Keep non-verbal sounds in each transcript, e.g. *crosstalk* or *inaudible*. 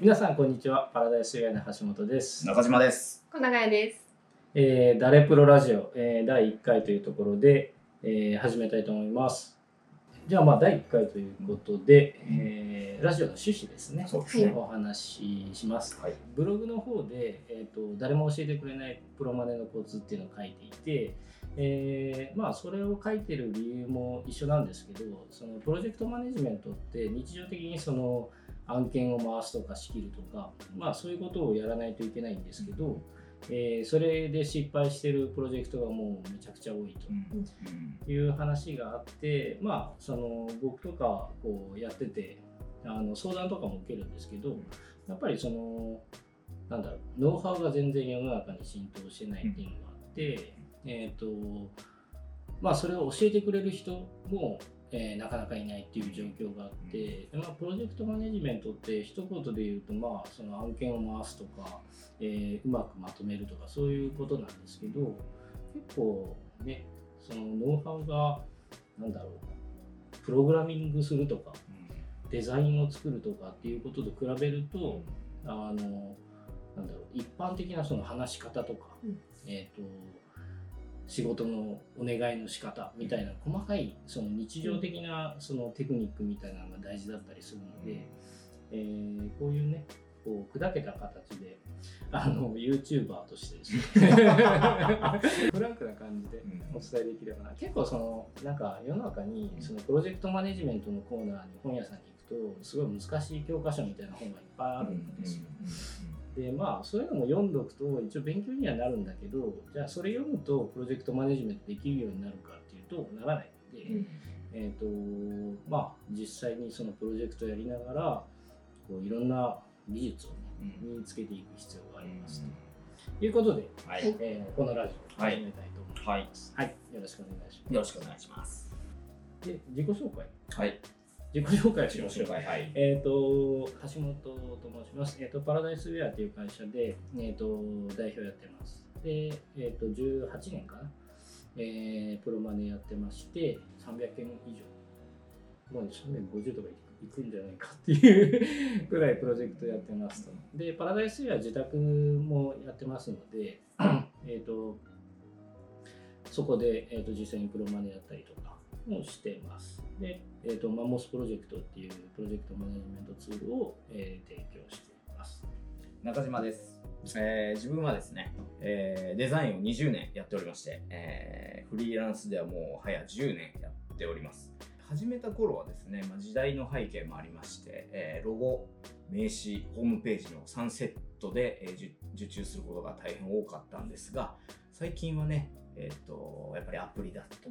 皆さんこんにちはパラダイスウェアの橋本です、中島です。小永です。えー、ダレプロラジオ、えー、第1回というところで、えー始めたいと思いますじゃあまあ第1回ということで、えーラジオの趣旨ですねそうですね。お話ししますはい。ブログの方で、えー、と誰も教えてくれないプロマネのコツっていうのを書いていて、えーまあそれを書いてる理由も一緒なんですけどそのプロジェクトマネジメントって日常的にその案件を回すとか仕切るとか、まあ、そういうことをやらないといけないんですけど、えーそれで失敗してるプロジェクトがもうめちゃくちゃ多いと。うんいう話があって、まあ、その僕とかこうやっててあの相談とかも受けるんですけどやっぱりそのなんだろうノウハウが全然世の中に浸透してないっていうのがあって、えっ、とまあそれを教えてくれる人も、えーなかなかいないっていう状況があって、でまあ、プロジェクトマネジメントって一言で言うと、まあ、その案件を回すとか、えーうまくまとめるとかそういうことなんですけど結構ねそのノウハウがなんだろうプログラミングするとかデザインを作るとかっていうことと比べるとあのなんだろう一般的なその話し方とか、うん。えっ、と仕事のお願いの仕方みたいな細かいその日常的なそのテクニックみたいなのが大事だったりするので、えーこういうねこう砕けた形であの YouTuber としてですね。*laughs* フランクな感じでお伝えできればな。結構そのなんか世の中にそのプロジェクトマネジメントのコーナーに本屋さんに行くとすごい難しい教科書みたいな本がいっぱいあるんですよ。でまあそういうのも読んどくと一応勉強にはなるんだけどじゃあそれ読むとプロジェクトマネジメントできるようになるかっていうとならないので、うんえーとまあ、実際にそのプロジェクトをやりながらこういろんな技術を、ね、身につけていく必要がありますということで、はい。えーこのラジオを始めたいと思いはい。ます。はい、よろしくお願いします。よろしくお願いします。で自己紹介はい。自己紹介をしましょう。はい。えっ、と、橋本と申します。えっ、と、パラダイスウェアという会社で、えっ、と、代表やってます。で、えっ、と、18年かな。えープロマネやってまして、300件以上。もう350とかいくんじゃないかっていう *laughs* くらいプロジェクトやってますと。で、パラダイスウェア自宅もやってますので、*clears throat* えっと、そこで、えー、と実際にプロマネやったりとかもしてます。で、えー、とマンモスプロジェクトっていうプロジェクトマネジメントツールを、えー提供しています。中島です。えー自分はですね、えーデザインを20年やっておりまして、えーフリーランスではもう早10年やっております。始めた頃はですね、まあ、時代の背景もありまして、えーロゴ、名刺、ホームページの3セットで、えー受受注することが大変多かったんですが、最近はね、えー、とやっぱりアプリだとか、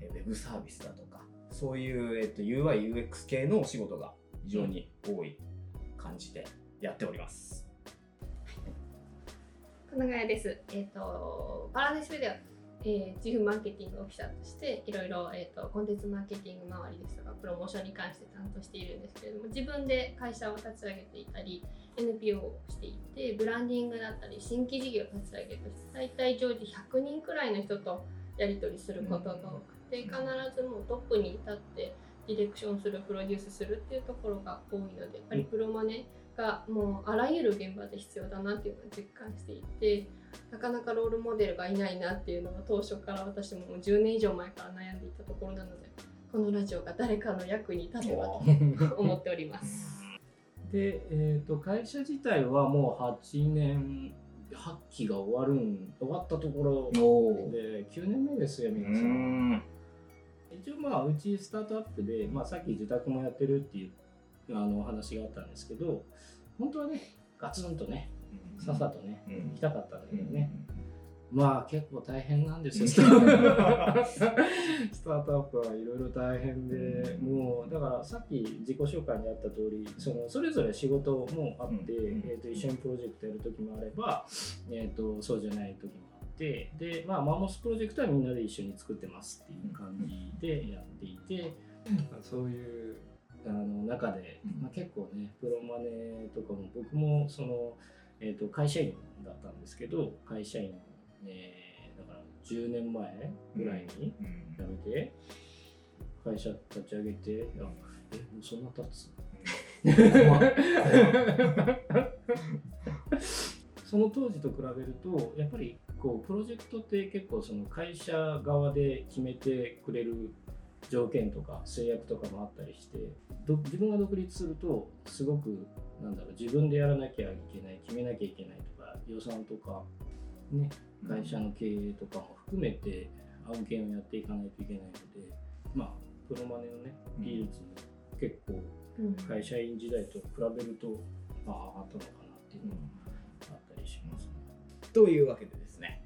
えーウェブサービスだとか、そういう、えー、と UI、UX 系のお仕事が非常に多い感じでやっております。小永です。えっ、とパラダイスでは、えー、チーフマーケティングオフィサーとしていろいろえっ、とコンテンツマーケティング周りですとかプロモーションに関して担当しているんですけれども、自分で会社を立ち上げていたり、NPO をしていて、ブランディングだったり新規事業を立ち上げとして、大体常時100人くらいの人とやり取りすることが多くて、必ずもうトップに立ってディレクションするプロデュースするっていうところが多いのでやっぱりプロマネがもうあらゆる現場で必要だなっていうのを実感していてなかなかロールモデルがいないなっていうのが当初から私ももう10年以上前から悩んでいたところなのでこのラジオが誰かの役に立てばと思っております。*laughs* で、えー、と会社自体はもう8年8期が終わるん終わったところおで9年目ですよう皆さん。ん。一応まあうちスタートアップで、まあ、さっき自宅もやってるっていうあのお話があったんですけど本当はねガツンとねさっさとねうん。行きたかったんだけどうん。ね、まあ結構大変なんですよ。*laughs* スタートアップはいろいろ大変でもうだからさっき自己紹介にあった通りそのそれぞれ仕事もあって、うん。えー、と一緒にプロジェクトやる時もあれば、えー、とそうじゃない時もあってで、まあ、マンモスプロジェクトはみんなで一緒に作ってますっていう感じでやっていて、そういうあの中で、まあ、結構ねプロマネとかも僕もその、えー、と会社員だったんですけど会社員、えーだから10年前ぐらいにうん。辞めて会社立ち上げていやえもうそんな経つその当時と比べるとやっぱりこうプロジェクトって結構その会社側で決めてくれる条件とか制約とかもあったりしてど自分が独立するとすごくなんだろう自分でやらなきゃいけない決めなきゃいけないとか予算とか、ね、会社の経営とかも含めて案件をやっていかないといけないのでまあプロマネのね技術も結構うん会社員時代と比べるとまあ上がったのかなっていうのもあったりしますね。というわけでですね、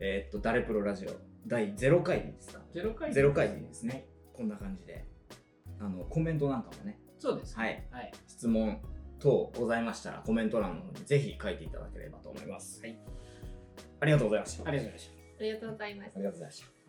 えーっと、誰プロラジオ第0回ですか？ゼロ回ゼロ回ですね。こんな感じで、あの、コメントなんかもね、そうです。はい、はい。質問等ございましたら、コメント欄の方にぜひ書いていただければと思います。はい。ありがとうございました。ありがとうございました。ありがとうございますありがとうございました。